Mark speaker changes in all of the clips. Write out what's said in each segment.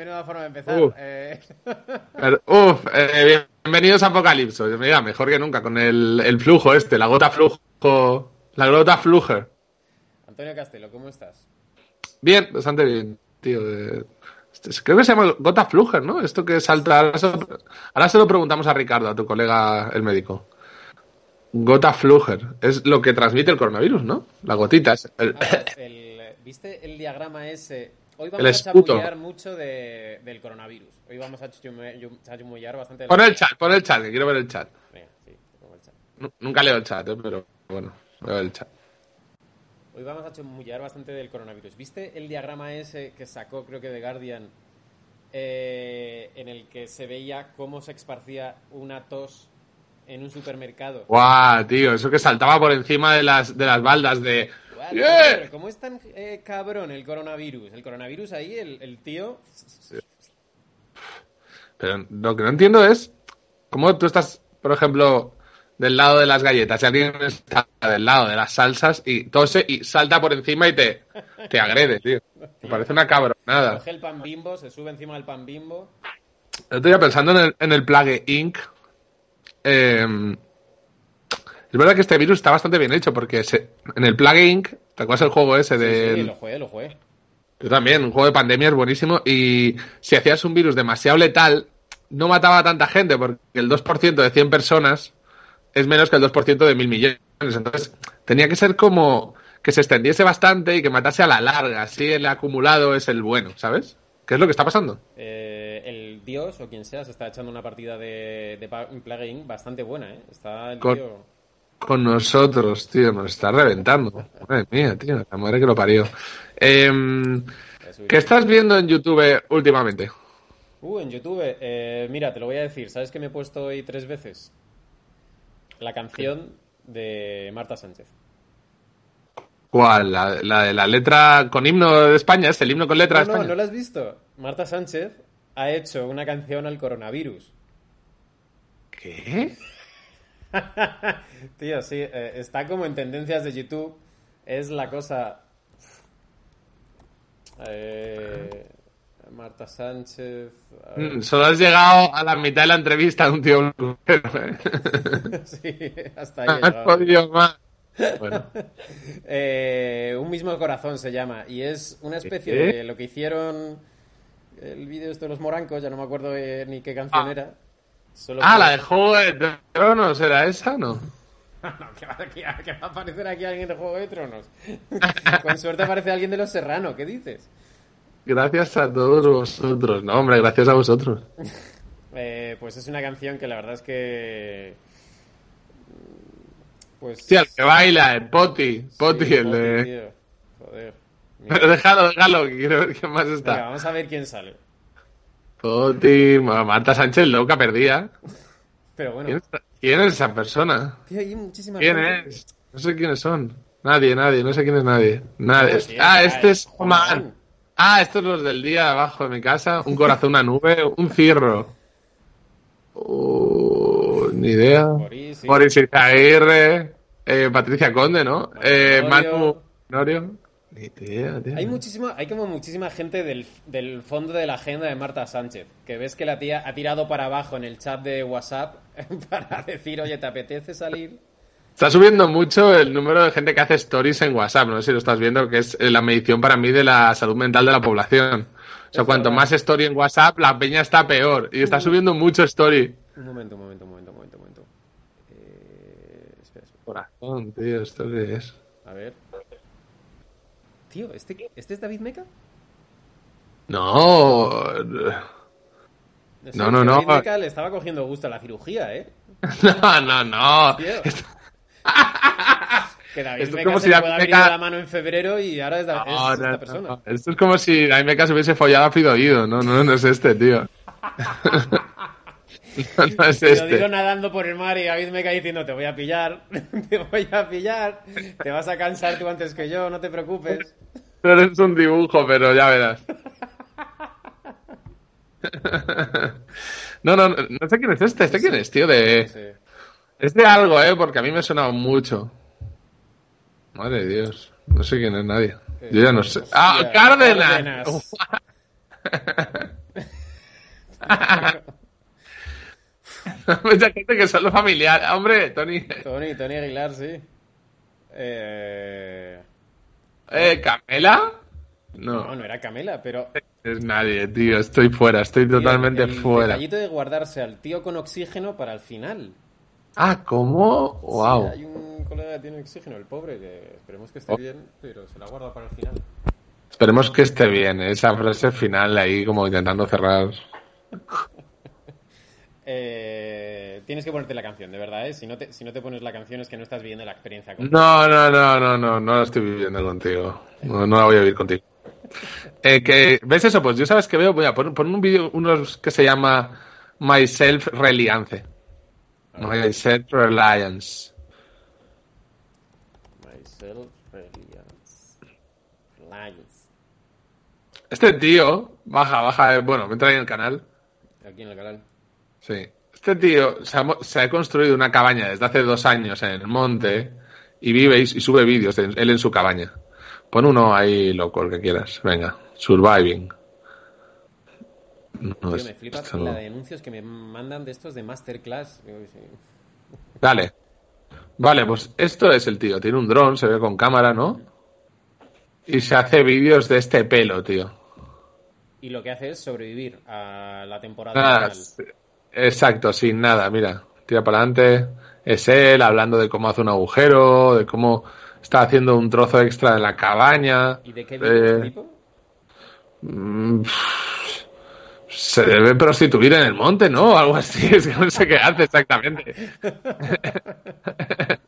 Speaker 1: Joder, menuda forma de empezar. Eh,
Speaker 2: Uf, eh, bienvenidos a Apocalipso. Mira, mejor que nunca con el, el flujo este, la gota flujo. La gota fluger.
Speaker 1: Antonio Castelo, ¿cómo estás?
Speaker 2: Bien, bastante bien, tío. eh, este- creo que se llama gota fluger, ¿no? Esto que salta. Ahora se, lo, ahora se lo preguntamos a Ricardo, a tu colega, el médico. Gota fluger. Es lo que transmite el coronavirus, ¿no? La gotita. es el-
Speaker 1: Ah, el- ¿Viste el diagrama ese? Hoy vamos
Speaker 2: El
Speaker 1: a chamullar mucho de- del coronavirus. Hoy vamos a chamullar bastante.
Speaker 2: Pon el chat, pon el chat, que quiero ver el chat.
Speaker 1: Venga, sí, pongo el chat.
Speaker 2: Nu- Nunca leo el chat, eh, pero bueno, veo el chat.
Speaker 1: Hoy vamos a chamullar bastante del coronavirus. ¿Viste el diagrama ese que sacó, creo que de Guardian, eh, en el que se veía cómo se esparcía una tos en un supermercado?
Speaker 2: Guau, tío, eso que saltaba por encima de las, de las baldas de...
Speaker 1: Pero ¿Cómo es tan eh, cabrón el coronavirus? El coronavirus ahí, el, el tío...
Speaker 2: Pero lo que no entiendo es cómo tú estás, por ejemplo, del lado de las galletas y alguien está del lado de las salsas y tose y salta por encima y te, te agrede, tío. Me parece una cabronada.
Speaker 1: Coge el pan bimbo, se sube encima del pan bimbo.
Speaker 2: Día pensando en el, en el Plague Inc. eh, es verdad que este virus está bastante bien hecho porque se- en el Plague Inc. ¿Te acuerdas el juego ese
Speaker 1: Sí,
Speaker 2: de...
Speaker 1: sí, lo jugué, lo jugué.
Speaker 2: Yo también, un juego de pandemia es buenísimo y si hacías un virus demasiado letal, no mataba a tanta gente porque el 2% de 100 personas es menos que el 2% de mil millones. Entonces, tenía que ser como que se extendiese bastante y que matase a la larga. Así el acumulado es el bueno, ¿sabes? ¿Qué es lo que está pasando?
Speaker 1: Eh, el dios o quien sea se está echando una partida de, de Inc. bastante buena, ¿eh? Está el
Speaker 2: Con-
Speaker 1: tío...
Speaker 2: Con nosotros, tío, nos está reventando. Madre mía, tío, la madre que lo parió. Em, ¿Qué estás viendo en YouTube últimamente?
Speaker 1: Uh, en YouTube. eh, mira, te lo voy a decir. ¿Sabes que me he puesto hoy tres veces? La canción de Marta Sánchez.
Speaker 2: ¿Cuál? La, la de la letra con himno de España, es el himno con letra
Speaker 1: No,
Speaker 2: de
Speaker 1: no,
Speaker 2: España.
Speaker 1: ¿no lo has visto? Marta Sánchez ha hecho una canción al coronavirus.
Speaker 2: ¿Qué?
Speaker 1: Tío, sí, eh, está como en tendencias de YouTube. Es la cosa. Eh, Marta Sánchez.
Speaker 2: Mm, Solo has llegado a la mitad de la entrevista de un tío ¿eh?
Speaker 1: Sí, hasta ahí.
Speaker 2: Has podido más. Bueno,
Speaker 1: Eh, un mismo corazón se llama. Y es una especie
Speaker 2: ¿Qué?
Speaker 1: de lo que hicieron. El vídeo este de los morancos, ya no me acuerdo eh, ni qué canción
Speaker 2: Ah.
Speaker 1: era. Solo
Speaker 2: ah,
Speaker 1: que-
Speaker 2: la de Juego de Tronos, ¿era esa no?
Speaker 1: No, que va, que a aparecer aquí alguien de Juego de Tronos. Con suerte aparece alguien de Los Serrano, ¿qué dices?
Speaker 2: Gracias a todos vosotros. No, hombre, gracias a vosotros.
Speaker 1: Eh, pues es una canción que la verdad es que. Pues.
Speaker 2: Sí, el que baila, el Poti.
Speaker 1: Sí,
Speaker 2: Poti, el
Speaker 1: Poti,
Speaker 2: de...
Speaker 1: tío. Joder. Mira.
Speaker 2: Pero déjalo, déjalo, que quiero ver quién más
Speaker 1: Venga,
Speaker 2: está.
Speaker 1: vamos a ver quién sale.
Speaker 2: Poti, Marta Sánchez, loca perdida.
Speaker 1: Pero bueno,
Speaker 2: ¿Quién, está- quién es esa persona?
Speaker 1: tío, hay muchísima
Speaker 2: ¿Quién
Speaker 1: gente.
Speaker 2: es? No sé quiénes son. Nadie, nadie, no sé quién es nadie. Nadie. Ah, este es
Speaker 1: Juan.
Speaker 2: Ah, estos los del día abajo de mi casa. Un corazón, una nube, un cirro. Uh, ni idea.
Speaker 1: Boris
Speaker 2: Izaguirre, eh, Patricia Conde, ¿no? Eh. Manu Norio. Ni idea, tío.
Speaker 1: Hay muchísima, hay como muchísima gente del, del fondo de la agenda de Marta Sánchez, que ves que la tía ha tirado para abajo en el chat de WhatsApp para decir, oye, ¿te apetece salir?
Speaker 2: Está subiendo mucho el número de gente que hace stories en WhatsApp. No sé si lo estás viendo, que es eh, la medición para mí de la salud mental de la población. O sea, cuanto más story en WhatsApp, la peña está peor. Y está subiendo mucho story.
Speaker 1: Un momento, un momento, un momento, un momento, un momento. Eh, espera, espera.
Speaker 2: Corazón, tío, ¿esto qué es?
Speaker 1: A ver. Tío, ¿este, ¿este es David Meca?
Speaker 2: No. No, no, no.
Speaker 1: David Meca le estaba cogiendo gusto a la cirugía, ¿eh?
Speaker 2: No, no, no.
Speaker 1: Que David
Speaker 2: Esto es
Speaker 1: Meca
Speaker 2: como
Speaker 1: se
Speaker 2: si
Speaker 1: le
Speaker 2: David Meca-
Speaker 1: la mano en febrero y ahora es, da- es
Speaker 2: No,
Speaker 1: esta
Speaker 2: no, no,
Speaker 1: persona.
Speaker 2: no. Esto es como si David Meca se hubiese follado a Fido Guido. No, no, no es este, tío. no, no es
Speaker 1: Te lo
Speaker 2: este.
Speaker 1: digo nadando por el mar y David Meca diciendo, te voy a pillar, te voy a pillar, te vas a cansar tú antes que yo, no te preocupes.
Speaker 2: No eres un dibujo, pero ya verás. No, no, no sé quién es este. ¿Este quién es, tío? De...
Speaker 1: Sí.
Speaker 2: Es de algo, ¿eh? Porque a mí me ha sonado mucho. Madre de Dios. No sé quién es nadie. Yo ya no sé. ¡Ah,
Speaker 1: Hostia,
Speaker 2: Cárdenas! Mucha gente que son los familiares. Hombre, Tony.
Speaker 1: Tony, Tony Aguilar, sí. Eh...
Speaker 2: Eh, ¿Camela?
Speaker 1: No,
Speaker 2: No,
Speaker 1: no era Camela, pero
Speaker 2: es nadie, tío. Estoy fuera, estoy totalmente
Speaker 1: el, el
Speaker 2: fuera.
Speaker 1: detallito de guardarse al tío con oxígeno para el final.
Speaker 2: Ah, ¿cómo? Wow.
Speaker 1: Sí, hay un colega que tiene oxígeno, el pobre, que esperemos que esté
Speaker 2: Oh.
Speaker 1: bien, pero se la guarda para el final.
Speaker 2: Esperemos que esté bien. ¿eh? Esa frase final ahí como intentando cerrar.
Speaker 1: Eh, tienes que ponerte la canción, de verdad, ¿eh? Si no, te, si no te pones la canción es que no estás viviendo la experiencia. completa.
Speaker 2: No, no, no, no, no, no la estoy viviendo contigo. No, no la voy a vivir contigo. Eh, que, ¿Ves eso? Pues yo sabes que veo, voy a poner, poner un vídeo, unos que se llama Myself Reliance. Myself Reliance.
Speaker 1: Myself, Reliance. Reliance.
Speaker 2: Este tío, baja, baja, eh, bueno, me entra ahí en el canal.
Speaker 1: Aquí en el canal.
Speaker 2: Sí. Este tío se ha, mo- se ha construido una cabaña desde hace dos años en el monte y vive y, y sube vídeos de él en su cabaña. Pon uno ahí loco, el que quieras. Venga, surviving. No,
Speaker 1: Tío,
Speaker 2: es-
Speaker 1: me flipa
Speaker 2: esto
Speaker 1: la de anuncios que me mandan de estos de Masterclass.
Speaker 2: Dale. Vale, pues esto es el tío. Tiene un dron, se ve con cámara, ¿no? Y se hace vídeos de este pelo, tío.
Speaker 1: Y lo que hace es sobrevivir a la temporada
Speaker 2: s- exacto, sin nada, mira. Tira para adelante. Es él hablando de cómo hace un agujero, de cómo está haciendo un trozo extra de la cabaña.
Speaker 1: ¿Y de qué vive
Speaker 2: Eh,
Speaker 1: este tipo?
Speaker 2: mm, Se debe prostituir en el monte, ¿no? Algo así, es que no sé qué hace exactamente.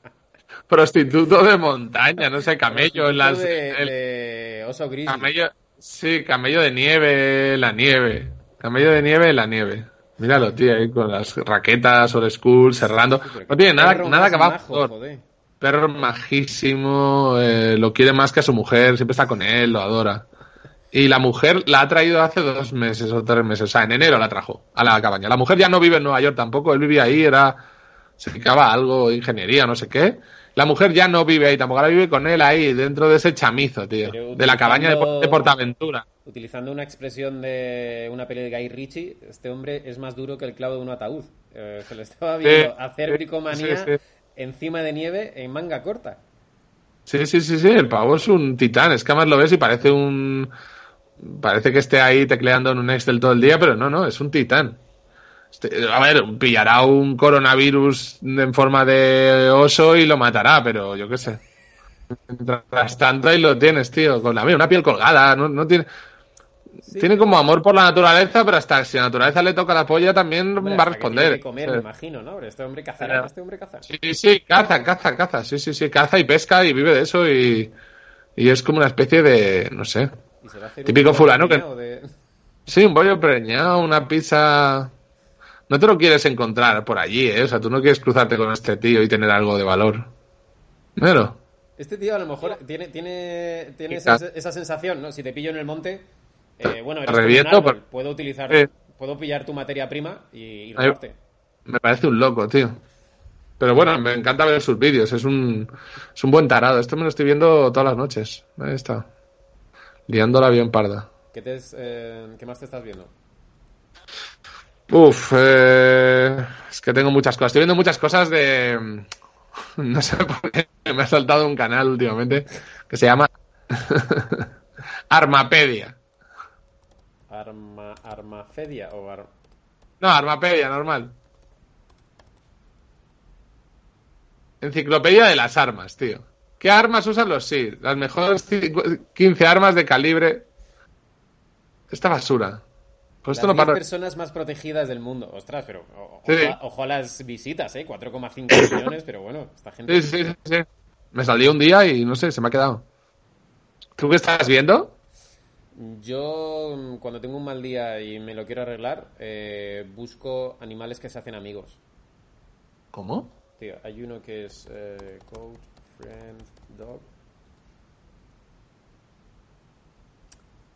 Speaker 2: Prostituto de montaña, no sé, camello en las...
Speaker 1: de,
Speaker 2: el-
Speaker 1: de oso gris.
Speaker 2: Camello, sí, camello de nieve, la nieve. Camello de nieve, la nieve. Míralo, tío, ahí con las raquetas o el school cerrando. No tiene nada, nada que va
Speaker 1: joder.
Speaker 2: Perro majísimo, eh, lo quiere más que a su mujer, siempre está con él, lo adora. Y la mujer la ha traído hace dos meses o tres meses, o sea, en enero la trajo a la cabaña. La mujer ya no vive en Nueva York tampoco, él vivía ahí, era, se dedicaba a algo, ingeniería, no sé qué. La mujer ya no vive ahí tampoco, ahora vive con él ahí, dentro de ese chamizo, tío. De la cabaña de, Portaventura.
Speaker 1: Utilizando una expresión de una peli de Guy Ritchie, este hombre es más duro que el clavo de un ataúd. Eh, se le estaba viendo hacer bricomanía
Speaker 2: sí, sí.
Speaker 1: encima de nieve en manga corta.
Speaker 2: Sí, sí, sí, sí, el pavo es un titán, es que además lo ves y parece un... Parece que esté ahí tecleando en un Excel todo el día, pero no, no, es un titán. Este- a ver, pillará un coronavirus en forma de oso y lo matará, pero yo qué sé. Mientras tanto ahí lo tienes, tío, con la mía, una piel colgada, no, no tiene... tiene como amor por la naturaleza, pero hasta si la naturaleza le toca la polla también
Speaker 1: Hombre,
Speaker 2: va a responder.
Speaker 1: que comer, me imagino, ¿no? Pero este hombre cazará,
Speaker 2: Pero-
Speaker 1: este hombre caza.
Speaker 2: Sí, sí, caza, caza, caza, sí, sí, sí, caza y pesca y vive de eso y, y es como una especie de, no sé, Típico
Speaker 1: un
Speaker 2: fulano que-
Speaker 1: de-
Speaker 2: sí, un bollo preñado, una pizza, no te lo quieres encontrar por allí, ¿eh? O sea, tú no quieres cruzarte con este tío y tener algo de valor. Pero,
Speaker 1: Este tío a lo mejor tiene, tiene, tiene esa,
Speaker 2: claro.
Speaker 1: esa sensación, ¿no? Si te pillo en el monte, eh, bueno, eres un
Speaker 2: reviento,
Speaker 1: árbol, puedo utilizar, puedo pillar tu materia prima y, y robarte.
Speaker 2: me parece un loco, tío. Pero bueno, me encanta ver sus vídeos, es un, es un buen tarado. Esto me lo estoy viendo todas las noches. Ahí está. Liándola bien parda.
Speaker 1: ¿Qué, te es, eh, ¿Qué más te estás viendo?
Speaker 2: Uf, eh, es que tengo muchas cosas. Estoy viendo muchas cosas de... No sé por qué me ha saltado un canal últimamente que se llama Armapedia.
Speaker 1: Arma, Armafedia o ar-
Speaker 2: No, Armapedia, normal. Enciclopedia de las armas, tío. ¿Qué armas usan los SIR? Las mejores cincu- 15 armas de calibre. Esta basura. Pues esto
Speaker 1: las
Speaker 2: no
Speaker 1: 10
Speaker 2: para...
Speaker 1: personas más protegidas del mundo. Ostras, pero o-
Speaker 2: Sí.
Speaker 1: ojo, a- ojo a las visitas, ¿eh? 4,5 millones, pero bueno, esta gente...
Speaker 2: Sí, sí, sí, sí. Me salió un día y no sé, se me ha quedado. ¿Tú qué estás viendo?
Speaker 1: Yo, cuando tengo un mal día y me lo quiero arreglar, eh, busco animales que se hacen amigos.
Speaker 2: ¿Cómo?
Speaker 1: Tío, hay uno que es eh, Coach, Friend, Dog.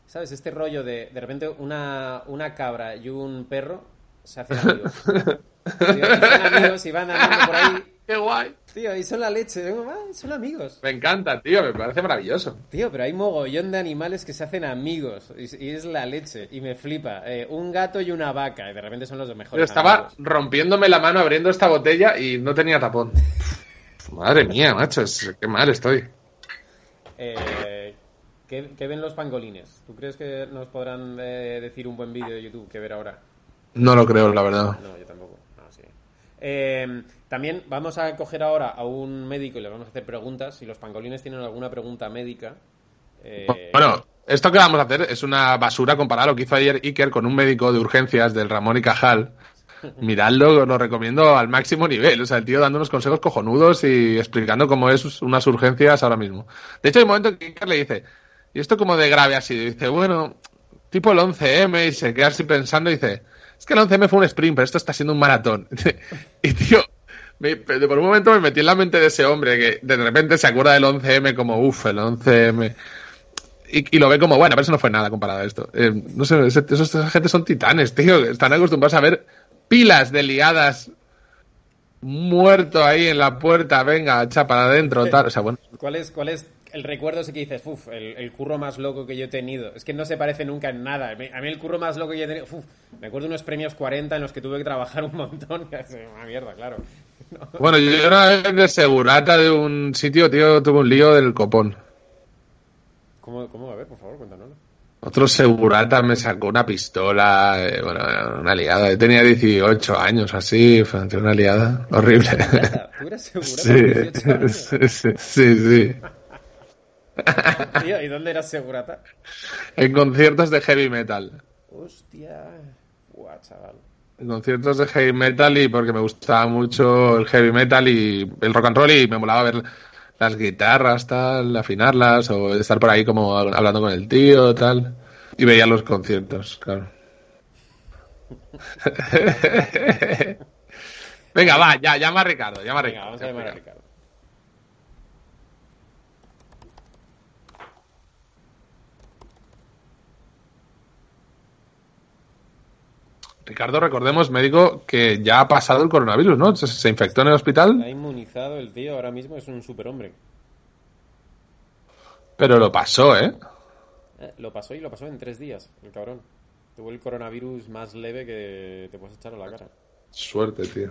Speaker 1: ¿Sabes? Este rollo de de repente una, una cabra y un perro se hacen amigos. Tío, y son amigos y van andando por ahí.
Speaker 2: ¡Qué guay!
Speaker 1: Tío, y son la leche. "Ah, son amigos.
Speaker 2: Me encanta, tío, me parece maravilloso.
Speaker 1: Tío, pero hay mogollón de animales que se hacen amigos. Y, y es la leche. Y me flipa. Eh, un gato y una vaca. Y de repente son los
Speaker 2: Yo
Speaker 1: mejores.
Speaker 2: estaba
Speaker 1: amigos.
Speaker 2: rompiéndome la mano abriendo esta botella y no tenía tapón. Madre mía, macho, es- qué mal estoy.
Speaker 1: Eh, ¿qué, qué ven los pangolines? ¿Tú crees que nos podrán eh, decir un buen vídeo de YouTube que ver ahora?
Speaker 2: No lo creo, la verdad.
Speaker 1: No, yo tampoco. No, sí. Eh, también vamos a coger ahora a un médico y le vamos a hacer preguntas. Si los pangolines tienen alguna pregunta médica. eh,
Speaker 2: Bueno, esto que vamos a hacer es una basura comparada a lo que hizo ayer Iker con un médico de urgencias del Ramón y Cajal. Miradlo, lo recomiendo al máximo nivel. O sea, el tío dando unos consejos cojonudos y explicando cómo es unas urgencias ahora mismo. De hecho, hay un momento en que Iker le dice, ¿y esto como de grave así? dice, bueno, tipo el 11M y se queda así pensando y dice, es que el 11M fue un sprint, pero esto está siendo un maratón. y tío, me- por un momento me metí en la mente de ese hombre que de repente se acuerda del 11M como, uff, el 11M. Y, y lo ve como, bueno, pero eso no fue nada comparado a esto. Eh, no sé, ese- esos, esa gente son titanes, tío. que Están acostumbrados a ver pilas de liadas muerto ahí en la puerta, venga, echa para adentro, tal. O sea, bueno,
Speaker 1: ¿Cuál es, ¿Cuál es el recuerdo ese que dices, uff, el, el curro más loco que yo he tenido? Es que no se parece nunca en nada. A mí el curro más loco que yo he tenido, uf, me acuerdo de unos premios 40 en los que tuve que trabajar un montón. Una mierda, claro. No.
Speaker 2: bueno, yo una vez de segurata de un sitio, tío, tuve un lío del copón.
Speaker 1: ¿Cómo, ¿Cómo? A ver, por favor, cuéntanoslo.
Speaker 2: Otro segurata me sacó una pistola, eh, bueno, una liada. Yo tenía 18 años, así, fue una liada horrible.
Speaker 1: ¿Tú eras seguro?
Speaker 2: Sí,
Speaker 1: con 18 años?
Speaker 2: sí, sí, sí, sí.
Speaker 1: Tío, ¿y dónde eras segurata?
Speaker 2: En conciertos de heavy metal.
Speaker 1: Hostia. Buah, chaval.
Speaker 2: En conciertos de heavy metal y porque me gustaba mucho el heavy metal y el rock and roll y me molaba ver las guitarras, tal, afinarlas o estar por ahí como hablando con el tío, tal. Y veía los conciertos, claro. Venga, va, ya, llama a Ricardo, llama a
Speaker 1: Venga,
Speaker 2: Ricardo.
Speaker 1: vamos a llamar a Ricardo.
Speaker 2: Ricardo, recordemos, médico que ya ha pasado el coronavirus, ¿no? Se, se infectó en el hospital,
Speaker 1: Ha inmunizado el tío, ahora mismo es un superhombre.
Speaker 2: pero lo pasó, ¿eh?
Speaker 1: Eh, lo pasó y lo pasó en tres días, el cabrón. Tuvo el coronavirus más leve que te puedes echar a la cara.
Speaker 2: Suerte, tío.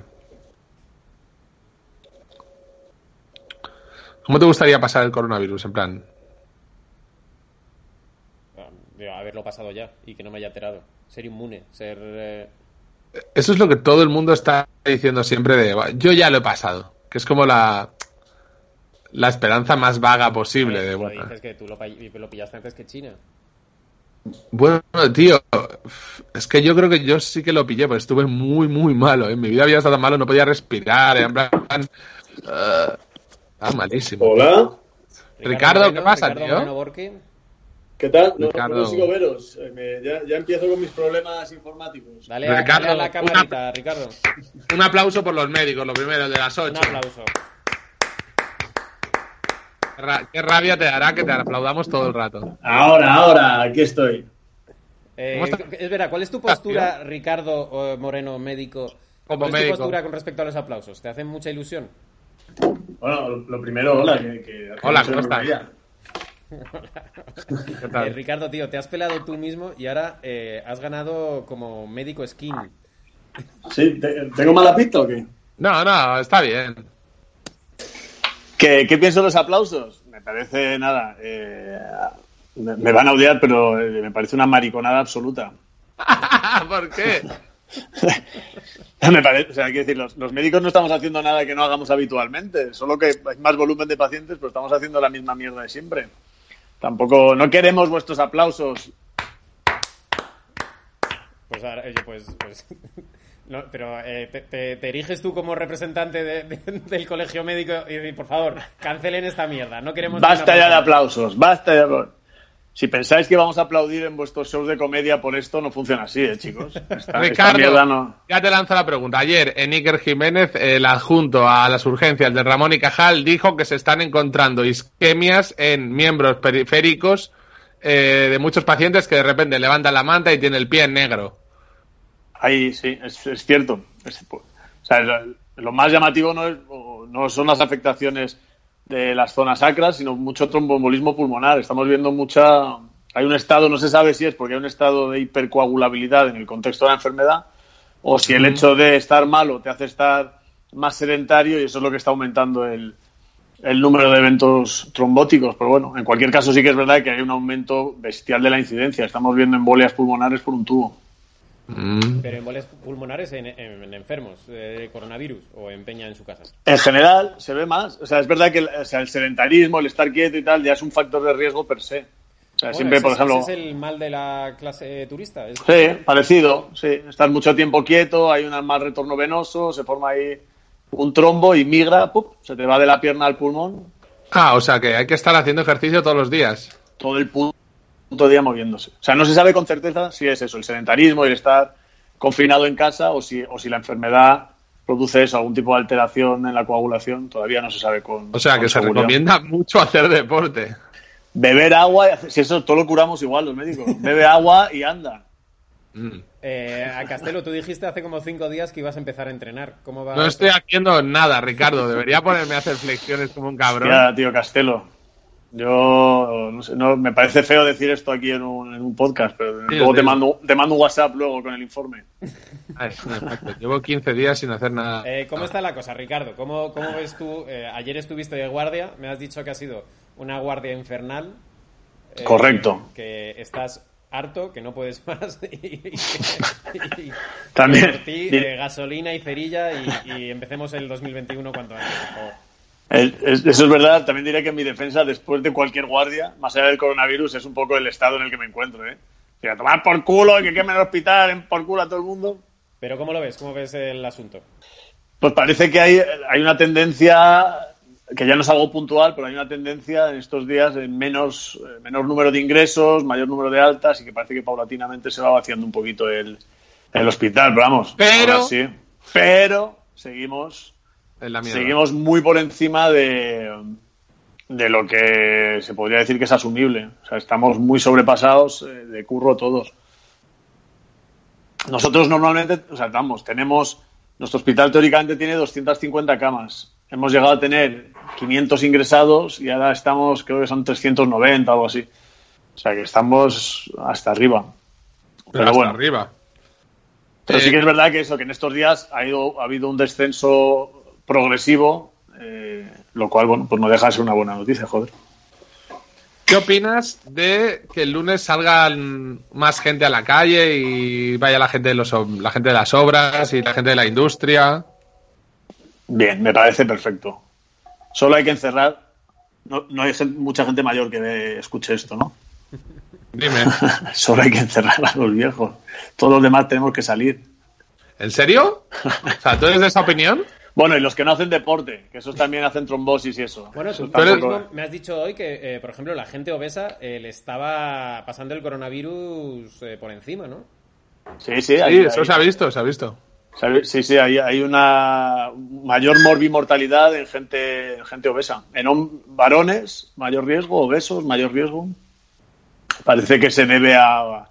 Speaker 2: ¿Cómo te gustaría pasar el coronavirus? En plan,
Speaker 1: de haberlo pasado ya y que no me haya alterado. Ser inmune, ser... eh,
Speaker 2: eso es lo que todo el mundo está diciendo siempre de, "Buah, yo ya lo he pasado, que es como la la esperanza más vaga posible. De, bueno,
Speaker 1: dices que tú lo, pillaste antes que China.
Speaker 2: bueno, tío, es que yo creo que yo sí que lo pillé, porque estuve muy, muy malo. En mi vida había estado tan malo, no podía respirar, en plan, ah, estaba malísimo.
Speaker 3: Hola,
Speaker 2: Ricardo, ¿qué
Speaker 1: Moreno,
Speaker 2: pasa,
Speaker 1: Ricardo
Speaker 2: tío?
Speaker 1: Moreno Borque.
Speaker 3: ¿Qué tal? No,
Speaker 2: Ricardo.
Speaker 3: consigo veros. Eh, me- ya, ya empiezo con mis problemas informáticos.
Speaker 1: Dale a,
Speaker 2: Ricardo,
Speaker 1: dale a la
Speaker 2: una-
Speaker 1: camarita, Ricardo.
Speaker 2: Un aplauso por los médicos, lo primero, el de las
Speaker 1: Un
Speaker 2: 8.
Speaker 1: aplauso.
Speaker 2: Qué, ra- qué rabia te dará que te aplaudamos todo el rato.
Speaker 3: Ahora, ahora, aquí estoy.
Speaker 1: Eh, es verdad, ¿cuál es tu postura, Ricardo Moreno, médico?
Speaker 2: Como
Speaker 1: ¿Cuál es tu postura con respecto a los aplausos? ¿Te hacen mucha ilusión?
Speaker 3: Bueno, lo, primero, hola. Que, que
Speaker 2: Hola, ¿cómo estás?
Speaker 3: Veía.
Speaker 2: ¿Qué
Speaker 1: Eh? Ricardo, tío, te has pelado tú mismo y ahora eh, has ganado como médico skin.
Speaker 3: Sí, te- ¿tengo mala pinta o qué?
Speaker 2: No, no, está bien.
Speaker 4: ¿Qué, qué pienso de los aplausos? Me parece nada. eh, me, me van a odiar, pero eh, me parece una mariconada absoluta.
Speaker 2: ¿Por qué?
Speaker 4: me parece, o sea, hay que decir, los, los médicos no estamos haciendo nada que no hagamos habitualmente, solo que hay más volumen de pacientes, pero estamos haciendo la misma mierda de siempre. Tampoco, no queremos vuestros aplausos.
Speaker 1: Pues ahora, oye, pues. pues no, pero eh, te, te- te eriges tú como representante de- de- del colegio médico y, por favor, cancelen esta mierda. No queremos.
Speaker 4: Basta ya de aplausos, basta ya. Si pensáis que vamos a aplaudir en vuestros shows de comedia por esto, no funciona así, ¿eh, chicos? Esta,
Speaker 2: Ricardo,
Speaker 4: no...
Speaker 2: ya te lanzo la pregunta. Ayer, en Iker Jiménez, el adjunto a las urgencias de Ramón y Cajal, dijo que se están encontrando isquemias en miembros periféricos eh, de muchos pacientes que de repente levantan la manta y tiene el pie en negro.
Speaker 4: Ahí sí, es, es cierto. Es- o sea, lo, más llamativo no, es- no son las afectaciones de las zonas sacras, sino mucho tromboembolismo pulmonar. Estamos viendo mucha... Hay un estado, no se sabe si es porque hay un estado de hipercoagulabilidad en el contexto de la enfermedad o si el hecho de estar malo te hace estar más sedentario y eso es lo que está aumentando el, el número de eventos trombóticos. Pero bueno, en cualquier caso sí que es verdad que hay un aumento bestial de la incidencia. Estamos viendo embolias pulmonares por un tubo.
Speaker 2: Mm.
Speaker 1: Pero embolias pulmonares en, en- en enfermos eh, de coronavirus o en Peña en su casa.
Speaker 4: En general se ve más. O sea, es verdad que el, o sea, el sedentarismo, el estar quieto y tal, ya es un factor de riesgo per se. O sea,
Speaker 1: Bueno,
Speaker 4: siempre,
Speaker 1: ese
Speaker 4: por
Speaker 1: es-
Speaker 4: ejemplo.
Speaker 1: ese es el mal de la clase turista. es-
Speaker 4: Sí, parecido. Sí, estar mucho tiempo quieto, hay un mal retorno venoso, se forma ahí un trombo y migra, ¡pup! se te va de la pierna al pulmón,
Speaker 2: Ah, o sea que hay que estar haciendo ejercicio todos los días.
Speaker 4: todo el pu- puto día moviéndose. O sea, no se sabe con certeza si es eso, el sedentarismo, el estar confinado en casa o si, o si la enfermedad produce eso, algún tipo de alteración en la coagulación, todavía no se sabe con.
Speaker 2: O sea
Speaker 4: con
Speaker 2: que se recomienda mucho hacer deporte.
Speaker 4: Beber agua, y hacer- si eso todo lo curamos igual los médicos. Bebe agua y anda.
Speaker 2: Mm.
Speaker 1: Eh, a Castelo, tú dijiste hace como cinco días que ibas a empezar a entrenar. ¿Cómo va?
Speaker 2: No estoy haciendo nada, Ricardo. Debería ponerme a hacer flexiones como un cabrón.
Speaker 4: Ya, tío Castelo. Yo no sé, no, me parece feo decir esto aquí en un, en un podcast, pero luego te mando, te mando un WhatsApp luego con el informe.
Speaker 2: Ay, exacto. Llevo 15 días sin hacer nada.
Speaker 1: Eh, ¿Cómo está la cosa, Ricardo? ¿Cómo, cómo ves tú? eh, ayer estuviste de guardia, me has dicho que ha sido una guardia infernal. eh,
Speaker 4: Correcto.
Speaker 1: Que estás harto, que no puedes más. Y, y- y-
Speaker 4: También.
Speaker 1: por ti, eh, gasolina y cerilla y, y empecemos el 2021 cuanto antes, por favor.
Speaker 4: Es- es- eso es verdad. También diré que en mi defensa, después de cualquier guardia, más allá del coronavirus, es un poco el estado en el que me encuentro. ¿eh? Que a tomar por culo y que quemen el hospital, por culo a todo el mundo.
Speaker 1: Pero ¿cómo lo ves? ¿Cómo ves el asunto?
Speaker 4: Pues parece que hay, hay una tendencia, que ya no es algo puntual, pero hay una tendencia en estos días en menos, eh, menor número de ingresos, mayor número de altas y que parece que paulatinamente se va vaciando un poquito el, el hospital. Pero vamos,
Speaker 2: Pero-
Speaker 4: ahora sí. Pero seguimos,
Speaker 2: Es la mierda.
Speaker 4: seguimos muy por encima de, de lo que se podría decir que es asumible. O sea, estamos muy sobrepasados eh, de curro todos. Nosotros normalmente, o sea, vamos, tenemos, nuestro hospital teóricamente tiene 250 camas. Hemos llegado a tener 500 ingresados y ahora estamos, creo que son 390 o algo así. O sea, que estamos hasta arriba.
Speaker 2: Pero
Speaker 4: Pero
Speaker 2: hasta
Speaker 4: bueno,
Speaker 2: arriba.
Speaker 4: pero
Speaker 2: Eh,
Speaker 4: sí que es verdad que eso, que en estos días ha, ido, ha habido un descenso progresivo, eh, lo cual, bueno, pues no deja de ser una buena noticia, joder.
Speaker 2: ¿Qué opinas de que el lunes salgan más gente a la calle y vaya la gente de los la gente de las obras y la gente de la industria?
Speaker 4: Bien, me parece perfecto. Solo hay que encerrar. No, no hay mucha gente mayor que escuche esto, ¿no?
Speaker 2: Dime,
Speaker 4: Solo hay que encerrar a los viejos. Todos los demás tenemos que salir.
Speaker 2: ¿en serio? O sea, ¿tú eres de esa opinión?
Speaker 4: Bueno, y los que no hacen deporte, que esos también hacen trombosis y eso.
Speaker 1: Bueno,
Speaker 4: Eso
Speaker 1: tú
Speaker 4: tampoco-
Speaker 1: mismo me has dicho hoy que, eh, por ejemplo, la gente obesa eh, le estaba pasando el coronavirus eh, por encima, ¿no?
Speaker 4: Sí, sí,
Speaker 2: Sí,
Speaker 4: hay,
Speaker 2: eso se ha visto, se ha visto.
Speaker 4: sí, sí, hay, hay una mayor morbimortalidad en gente, en gente obesa. En varones, mayor riesgo, obesos, mayor riesgo. Parece que se debe a,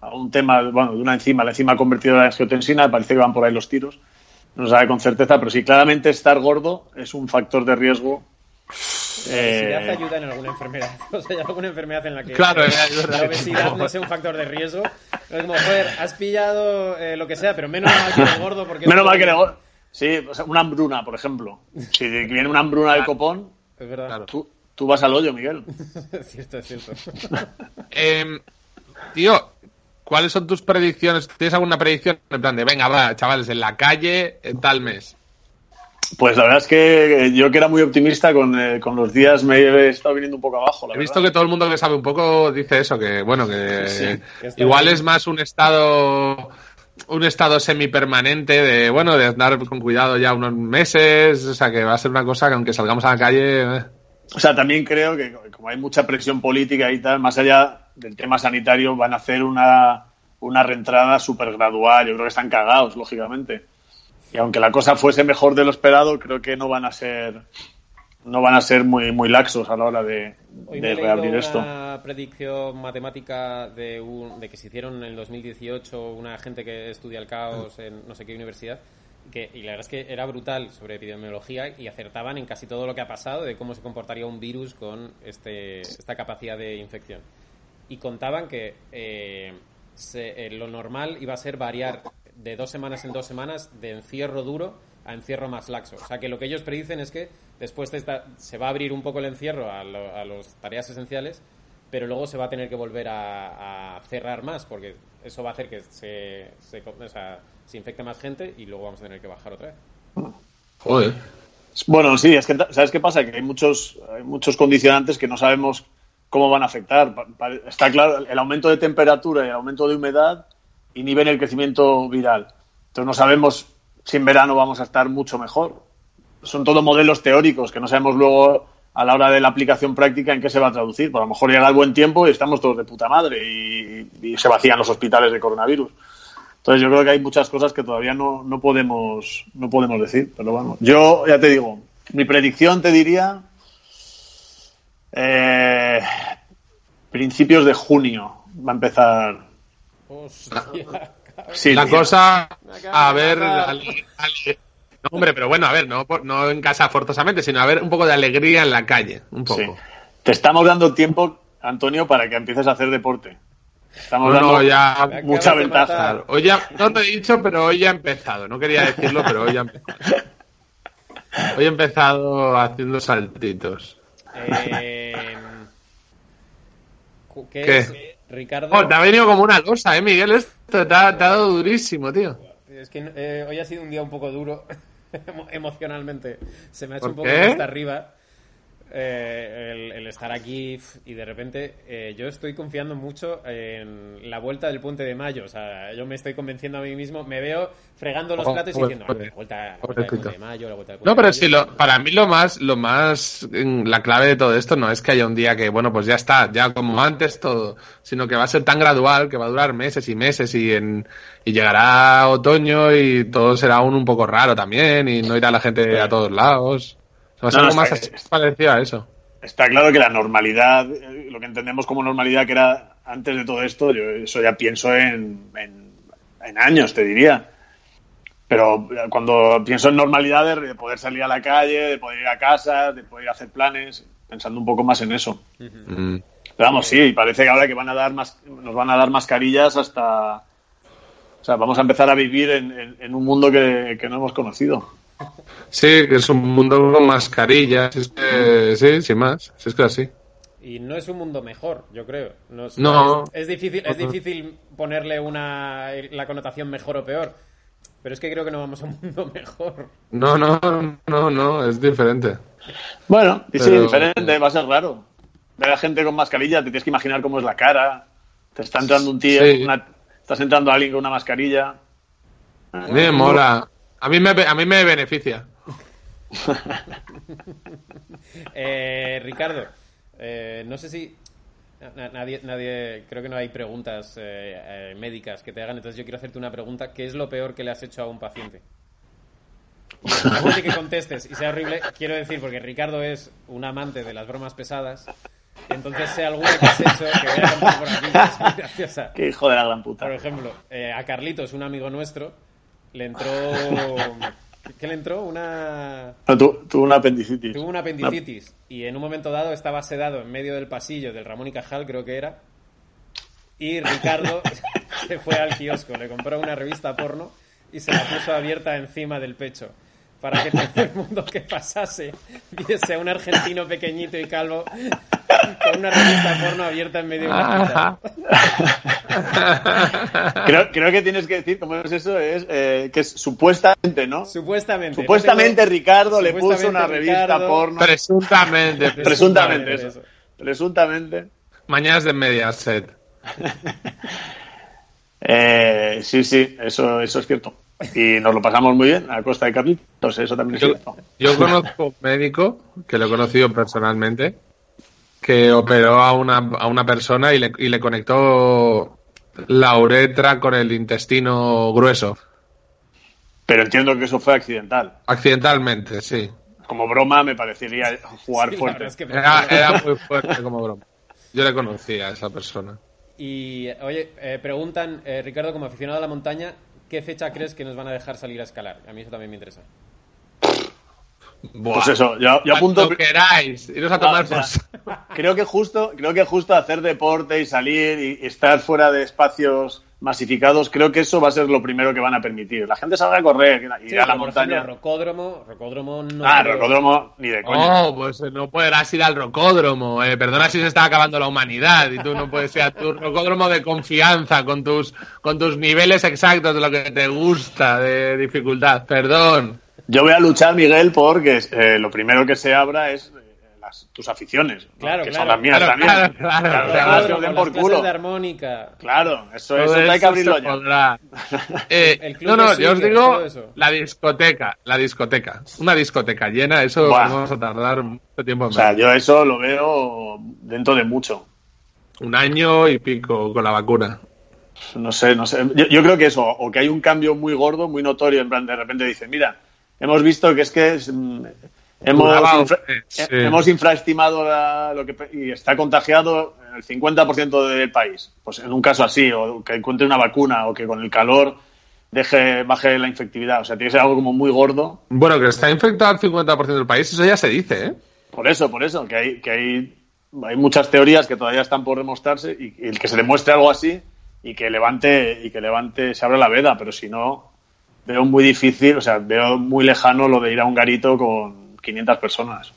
Speaker 4: a un tema, bueno, de una enzima, la enzima convertidora de angiotensina, parece que van por ahí los tiros. No se sabe con certeza, pero sí, claramente estar gordo es un factor de riesgo.
Speaker 1: Si le hace
Speaker 4: Eh,
Speaker 1: ayuda en alguna enfermedad. O sea, hay alguna enfermedad en la que
Speaker 2: Claro,
Speaker 1: la obesidad no sea un factor de riesgo. Es como, joder, has pillado eh, lo que sea, pero menos mal que eres gordo porque...
Speaker 4: menos mal que le go- Sí, o sea, una hambruna, por ejemplo. Si viene una hambruna del copón,
Speaker 1: Es verdad.
Speaker 2: Claro.
Speaker 4: tú, tú vas al hoyo, Miguel.
Speaker 1: Es cierto, es cierto.
Speaker 2: Em, tío, ¿cuáles son tus predicciones? ¿Tienes alguna predicción? En plan de, venga, va, chavales, en la calle, en tal mes.
Speaker 4: Pues la verdad es que yo que era muy optimista con, eh, con los días me he estado viniendo un poco abajo. La
Speaker 2: He visto que todo el mundo que sabe un poco dice eso, que bueno, que
Speaker 4: Sí.
Speaker 2: Igual
Speaker 1: bien.
Speaker 2: es más un estado un estado semipermanente de bueno, de andar con cuidado ya unos meses, o sea que va a ser una cosa que aunque salgamos a la calle, eh,
Speaker 4: O sea, también creo que como hay mucha presión política y tal, más allá del tema sanitario, van a hacer una, una reentrada súper gradual. Yo creo que están cagados, lógicamente. Y aunque la cosa fuese mejor de lo esperado, creo que no van a ser no van a ser muy muy laxos a la hora de,
Speaker 1: Hoy
Speaker 4: de reabrir esto.
Speaker 1: una predicción matemática de, un, de que se hicieron en el 2018 una gente que estudia el caos en no sé qué universidad que, y la verdad es que era brutal sobre epidemiología y acertaban en casi todo lo que ha pasado de cómo se comportaría un virus con este, esta capacidad de infección. Y contaban que eh, se- eh, lo normal iba a ser variar de dos semanas en dos semanas de encierro duro a encierro más laxo. O sea que lo que ellos predicen es que después de esta, se va a abrir un poco el encierro a, lo- a las tareas esenciales, pero luego se va a tener que volver a, a cerrar más, porque eso va a hacer que se, se, co- o sea, se infecte más gente y luego vamos a tener que bajar otra vez.
Speaker 2: joder.
Speaker 4: Bueno, sí, es que ¿sabes qué pasa? Que hay muchos, hay muchos condicionantes que no sabemos cómo van a afectar. Está claro, el aumento de temperatura y el aumento de humedad inhiben el crecimiento viral. Entonces no sabemos si en verano vamos a estar mucho mejor. Son todos modelos teóricos que no sabemos luego a la hora de la aplicación práctica en qué se va a traducir. Por a lo mejor llega el buen tiempo y estamos todos de puta madre y, y se vacían los hospitales de coronavirus. Entonces yo creo que hay muchas cosas que todavía no, no podemos no podemos decir, pero bueno, yo ya te digo, mi predicción te diría eh, principios de junio va a empezar.
Speaker 1: Hostia,
Speaker 4: Sí,
Speaker 2: la
Speaker 4: tío.
Speaker 2: cosa, a ver,
Speaker 1: matar.
Speaker 2: ale- ale- no, hombre, pero bueno, a ver, no, no en casa forzosamente, sino a ver un poco de alegría en la calle, un poco.
Speaker 4: Sí. Te estamos dando tiempo, Antonio, para que empieces a hacer deporte. Estamos
Speaker 2: No,
Speaker 4: dando
Speaker 2: ya
Speaker 4: mucha ventaja.
Speaker 2: hoy ya, no lo he dicho, pero hoy ya ha empezado. No quería decirlo, pero hoy ya ha empezado. Hoy he empezado haciendo saltitos.
Speaker 1: Eh, ¿Qué,
Speaker 2: ¿Qué?
Speaker 1: es, Ricardo?
Speaker 2: Oh, te ha venido como una losa, eh, Miguel. Esto te ha, te ha dado durísimo, tío.
Speaker 1: Es que eh, hoy ha sido un día un poco duro emo- emocionalmente. Se me ha hecho
Speaker 2: ¿Por
Speaker 1: un poco hasta arriba eh, el, el estar aquí y de repente eh, yo estoy confiando mucho en la vuelta del puente de mayo. O sea, yo me estoy convenciendo a mí mismo. Me veo fregando los platos y diciendo, "Ah, la vuelta, la vuelta del puente de mayo, la vuelta del puente
Speaker 2: No, pero
Speaker 1: de
Speaker 2: sí,
Speaker 1: mayo".
Speaker 2: lo, para mí lo más, lo más, la clave de todo esto no es que haya un día que, bueno, pues ya está, ya como antes todo, sino que va a ser tan gradual que va a durar meses y meses y en, y llegará otoño y todo será aún un poco raro también y no irá la gente a todos lados. A
Speaker 4: No, no,
Speaker 2: más
Speaker 4: está-
Speaker 2: así, parecido a eso.
Speaker 4: Está claro que la normalidad, eh, lo que entendemos como normalidad que era antes de todo esto, yo eso ya pienso en, en, en años, te diría. Pero eh, cuando pienso en normalidad de de poder salir a la calle, de poder ir a casa, de poder hacer planes, pensando un poco más en eso. Pero vamos, sí, parece que ahora que van a dar más, nos van a dar mascarillas hasta... O sea, vamos a empezar a vivir en, en- en un mundo que, que no hemos conocido.
Speaker 2: Sí, que es un mundo con mascarillas, es que, sí, sin más, si es que así.
Speaker 1: Y no es un mundo mejor, yo creo. No, es,
Speaker 2: No.
Speaker 1: es, es difícil, es difícil ponerle una, la connotación mejor o peor. Pero es que creo que no vamos a un mundo mejor.
Speaker 2: No, no, no, no, es diferente.
Speaker 4: Bueno, y sí,
Speaker 2: Pero-
Speaker 4: diferente, va a ser raro. Ver a gente con mascarilla, te tienes que imaginar cómo es la cara. Te está entrando un tío,
Speaker 2: Sí.
Speaker 4: una- estás entrando a alguien con una mascarilla.
Speaker 2: Me mola. A mí me, a mí me beneficia.
Speaker 1: Eh, Ricardo, eh, no sé si. na- Nadie, nadie, creo que no hay preguntas eh, eh, médicas que te hagan, entonces yo quiero hacerte una pregunta. ¿Qué es lo peor que le has hecho a un paciente? Antes de que contestes y sea horrible, quiero decir, porque Ricardo es un amante de las bromas pesadas, entonces sé alguna que has hecho que voy a contar por aquí, que es muy graciosa.
Speaker 4: Qué hijo de la gran puta.
Speaker 1: Por ejemplo, eh, a Carlitos, un amigo nuestro, le entró... ¿Qué le entró? Una...
Speaker 4: No, tu- tuvo una apendicitis.
Speaker 1: Tuvo una apendicitis y en un momento dado estaba sedado en medio del pasillo del Ramón y Cajal, creo que era. Y Ricardo se fue al kiosco, le compró una revista porno y se la puso abierta encima del pecho. Para que todo el mundo que pasase viese a un argentino pequeñito y calvo con una revista porno abierta en medio de una.
Speaker 4: creo, creo que tienes que decir, ¿cómo es eso? Es eh, que es supuestamente, ¿no?
Speaker 1: Supuestamente.
Speaker 4: Supuestamente
Speaker 1: tengo-
Speaker 4: Ricardo le puso una revista porno.
Speaker 2: Presuntamente.
Speaker 4: Presuntamente, eso. Presuntamente.
Speaker 2: Mañanas de Mediaset.
Speaker 4: Eh, sí, sí, eso, eso es cierto. Y nos lo pasamos muy bien a costa de capítulos, eso también es
Speaker 2: Yo,
Speaker 4: cierto.
Speaker 2: yo conozco un médico, que lo he conocido personalmente, que operó a una, a una persona y le, y le conectó la uretra con el intestino grueso.
Speaker 4: Pero entiendo que eso fue accidental.
Speaker 2: Accidentalmente, sí.
Speaker 4: Como broma me parecería jugar
Speaker 1: Sí,
Speaker 4: fuerte.
Speaker 1: verdad es que-
Speaker 2: Era, era muy fuerte como broma. Yo le conocía a esa persona.
Speaker 1: Y, oye, eh, preguntan, eh, Ricardo, como aficionado a la montaña, ¿qué fecha crees que nos van a dejar salir a escalar? A mí eso también me interesa.
Speaker 2: Buah.
Speaker 4: Pues eso, yo, yo apunto.
Speaker 2: Cuando queráis, iros a tomar
Speaker 4: Ah, o sea,
Speaker 2: por
Speaker 4: Creo que justo, creo que justo hacer deporte y salir y, estar fuera de espacios masificados, creo que eso va a ser lo primero que van a permitir. La gente salga a correr, ir
Speaker 1: Sí,
Speaker 4: a la montaña.
Speaker 1: ejemplo, Rocódromo, Rocódromo no.
Speaker 4: ah,
Speaker 1: creo.
Speaker 4: rocódromo, ni de coña.
Speaker 2: Oh, pues no podrás ir al rocódromo. Eh. Perdona si se está acabando la humanidad y tú no puedes ir a tu rocódromo de confianza con tus, con tus niveles exactos de lo que te gusta de dificultad. Perdón.
Speaker 4: Yo voy a luchar, Miguel, porque eh, lo primero que se abra es las- tus aficiones, ¿no?
Speaker 1: Claro,
Speaker 4: que
Speaker 1: claro.
Speaker 4: son las mías
Speaker 2: Claro,
Speaker 4: también.
Speaker 2: claro, claro.
Speaker 4: Claro, por culo.
Speaker 1: de armónica.
Speaker 4: Claro, eso,
Speaker 2: Todo
Speaker 4: eso hay que
Speaker 2: eso
Speaker 4: abrirlo ya.
Speaker 2: podrá. Eh,
Speaker 1: El club
Speaker 2: no, no, yo os digo
Speaker 1: eso.
Speaker 2: la discoteca, la discoteca. Una discoteca llena, eso
Speaker 4: Buah.
Speaker 2: vamos a tardar mucho tiempo en
Speaker 4: O sea, yo eso lo veo dentro de mucho.
Speaker 2: Un año y pico con la vacuna.
Speaker 4: No sé, no sé. Yo, yo creo que eso, o que hay un cambio muy gordo, muy notorio, en plan, de repente dicen, mira, hemos visto que es que es, mm, hemos,
Speaker 2: Duraba,
Speaker 4: infra-
Speaker 2: eh, sí.
Speaker 4: eh, hemos infraestimado la- lo que y está contagiado el 50% del país. Pues en un caso así, o que encuentre una vacuna, o que con el calor deje, baje la infectividad. O sea, tiene que ser algo como muy gordo.
Speaker 2: Bueno, que está infectado el 50% del país, eso ya se dice, ¿eh?
Speaker 4: Por eso, por eso, que hay, que hay, hay muchas teorías que todavía están por demostrarse y, y el que se demuestre algo así y que levante, y que levante, se abra la veda, pero si no, veo muy difícil, o sea, veo muy lejano lo de ir a un garito con 500 personas.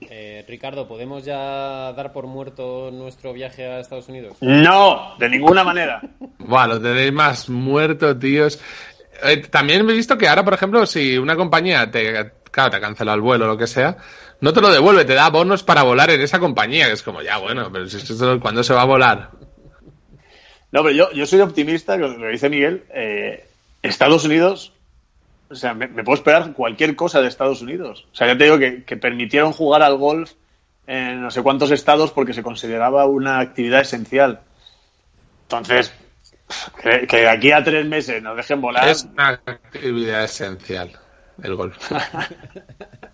Speaker 1: Eh, Ricardo, ¿podemos ya dar por muerto nuestro viaje a Estados Unidos?
Speaker 4: No, de ninguna manera.
Speaker 2: Buah, lo tenéis más muerto, tíos. Eh, también he visto que ahora, por ejemplo, si una compañía te, claro, te ha cancelado el vuelo o lo que sea, no te lo devuelve, te da bonos para volar en esa compañía, que es como, ya, bueno, pero si esto, ¿cuándo se va a volar?
Speaker 4: No, pero yo, yo soy optimista, lo lo dice Miguel. eh, Estados Unidos, o sea, me, me puedo esperar cualquier cosa de Estados Unidos. O sea, ya te digo que, que permitieron jugar al golf en no sé cuántos estados porque se consideraba una actividad esencial. Entonces, que, que de aquí a tres meses nos dejen volar.
Speaker 2: Es una actividad esencial, el golf.